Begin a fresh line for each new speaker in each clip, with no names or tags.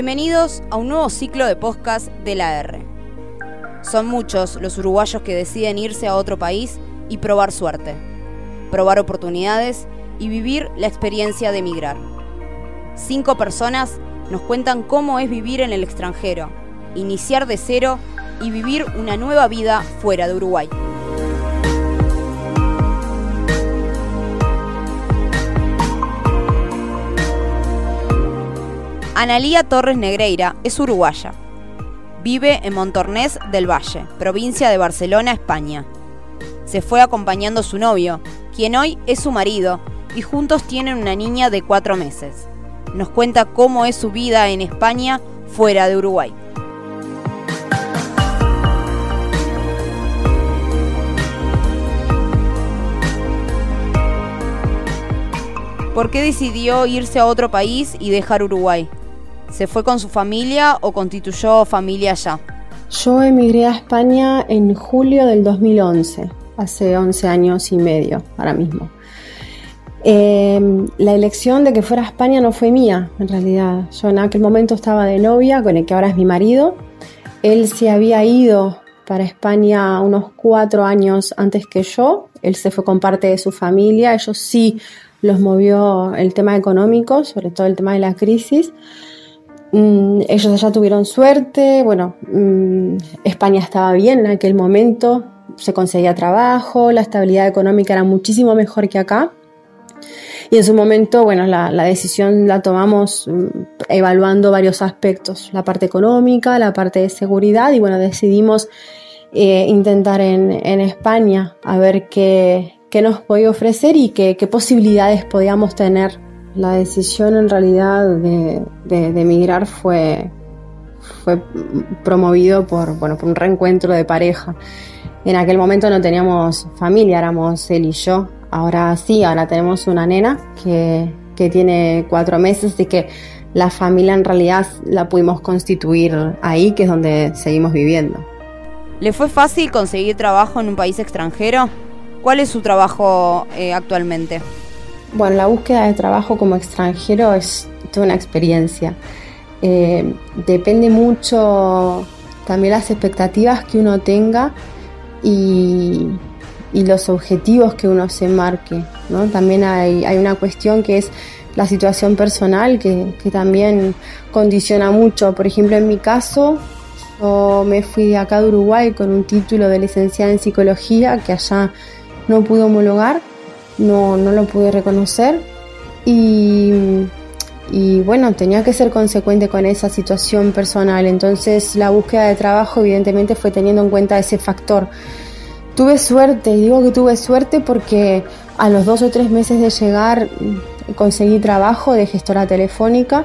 Bienvenidos a un nuevo ciclo de podcast de la R. Son muchos los uruguayos que deciden irse a otro país y probar suerte, probar oportunidades y vivir la experiencia de emigrar. Cinco personas nos cuentan cómo es vivir en el extranjero, iniciar de cero y vivir una nueva vida fuera de Uruguay. Analía Torres Negreira es uruguaya. Vive en Montornés del Valle, provincia de Barcelona, España. Se fue acompañando su novio, quien hoy es su marido, y juntos tienen una niña de cuatro meses. Nos cuenta cómo es su vida en España fuera de Uruguay. ¿Por qué decidió irse a otro país y dejar Uruguay? ¿Se fue con su familia o constituyó familia allá?
Yo emigré a España en julio del 2011, hace 11 años y medio ahora mismo. Em, la elección de que fuera a España no fue mía, en realidad. Yo en aquel momento estaba de novia con el que ahora es mi marido. Él se había ido para España unos cuatro años antes que yo. Él se fue con parte de su familia. Ellos sí los movió el tema económico, sobre todo el tema de la crisis. Mm, ellos allá tuvieron suerte, bueno, mm, España estaba bien en aquel momento, se conseguía trabajo, la estabilidad económica era muchísimo mejor que acá. Y en su momento, bueno, la, decisión la tomamos mm, evaluando varios aspectos, la parte económica, la parte de seguridad y bueno, decidimos eh, intentar en, España a ver qué, nos podía ofrecer y qué, qué posibilidades podíamos tener la decisión en realidad de, emigrar fue, fue promovido por, bueno, por un reencuentro de pareja. En aquel momento no teníamos familia, éramos él y yo. Ahora sí, ahora tenemos una nena que, que tiene cuatro meses, y que la familia en realidad la pudimos constituir ahí, que es donde seguimos viviendo.
¿Le fue fácil conseguir trabajo en un país extranjero? ¿Cuál es su trabajo eh, actualmente?
Bueno, la búsqueda de trabajo como extranjero es toda una experiencia. Eh, depende mucho también las expectativas que uno tenga y, los objetivos que uno se marque. ¿no? También hay, una cuestión que es la situación personal que, que, también condiciona mucho. Por ejemplo, en mi caso, yo me fui de acá de Uruguay con un título de licenciada en psicología que allá no pude homologar no, no lo pude reconocer y, bueno, tenía que ser consecuente con esa situación personal. Entonces la búsqueda de trabajo evidentemente fue teniendo en cuenta ese factor. Tuve suerte, y digo que tuve suerte porque a los dos o tres meses de llegar conseguí trabajo de gestora telefónica.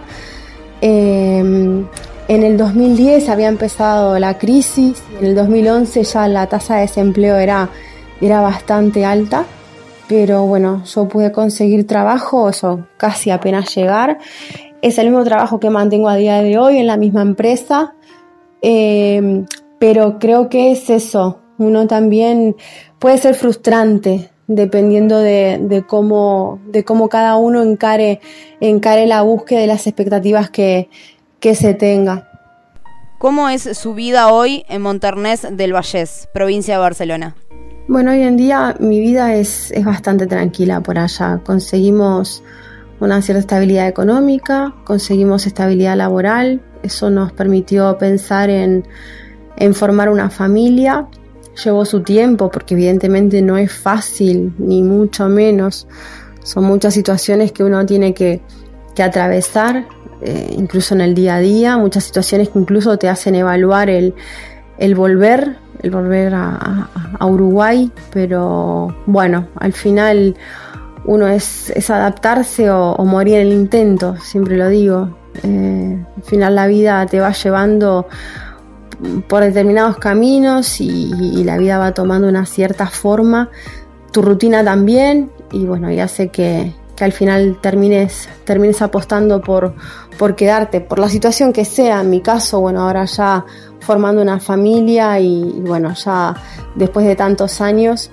Em, en el 2010 había empezado la crisis, en el 2011 ya la tasa de desempleo era, era bastante alta pero bueno, yo pude conseguir trabajo, eso casi apenas llegar. Es el mismo trabajo que mantengo a día de hoy en la misma empresa, em, pero creo que es eso. Uno también puede ser frustrante dependiendo de, cómo, de cómo cada uno encare, encare la búsqueda de las expectativas que, que se tenga.
¿Cómo es su vida hoy en Monternés del Vallés, provincia de Barcelona?
Bueno, hoy en día mi vida es, bastante tranquila por allá. Conseguimos una cierta estabilidad económica, conseguimos estabilidad laboral, eso nos permitió pensar en, formar una familia. Llevó su tiempo porque evidentemente no es fácil, ni mucho menos. Son muchas situaciones que uno tiene que, atravesar, eh, incluso en el día a día, muchas situaciones que incluso te hacen evaluar el, el volver el volver a, Uruguay, pero bueno, al final uno es, adaptarse o, morir en el intento, siempre lo digo. Eh, al final la vida te va llevando por determinados caminos y, la vida va tomando una cierta forma, tu rutina también, y bueno, y hace que, que al final termines, termines apostando por, por quedarte, por la situación que sea. En mi caso, bueno, ahora ya formando una familia y, bueno, ya después de tantos años,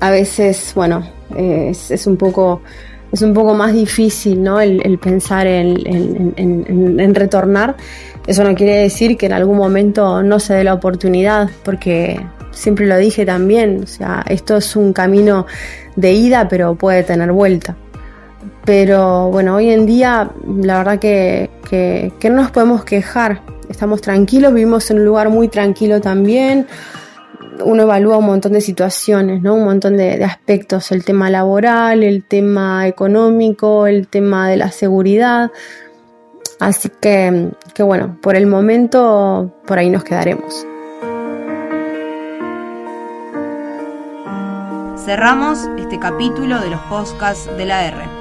a veces, bueno, es, un poco es un poco más difícil ¿no? el, pensar en, retornar. Eso no quiere decir que en algún momento no se dé la oportunidad, porque siempre lo dije también, o sea, esto es un camino de ida, pero puede tener vuelta. Pero bueno, hoy en día la verdad que, que no nos podemos quejar, estamos tranquilos, vivimos en un lugar muy tranquilo también uno evalúa un montón de situaciones, ¿no? Un montón de, aspectos, el tema laboral, el tema económico, el tema de la seguridad. Así que, que bueno, por el momento por ahí nos quedaremos.
Cerramos este capítulo de los podcasts de la R.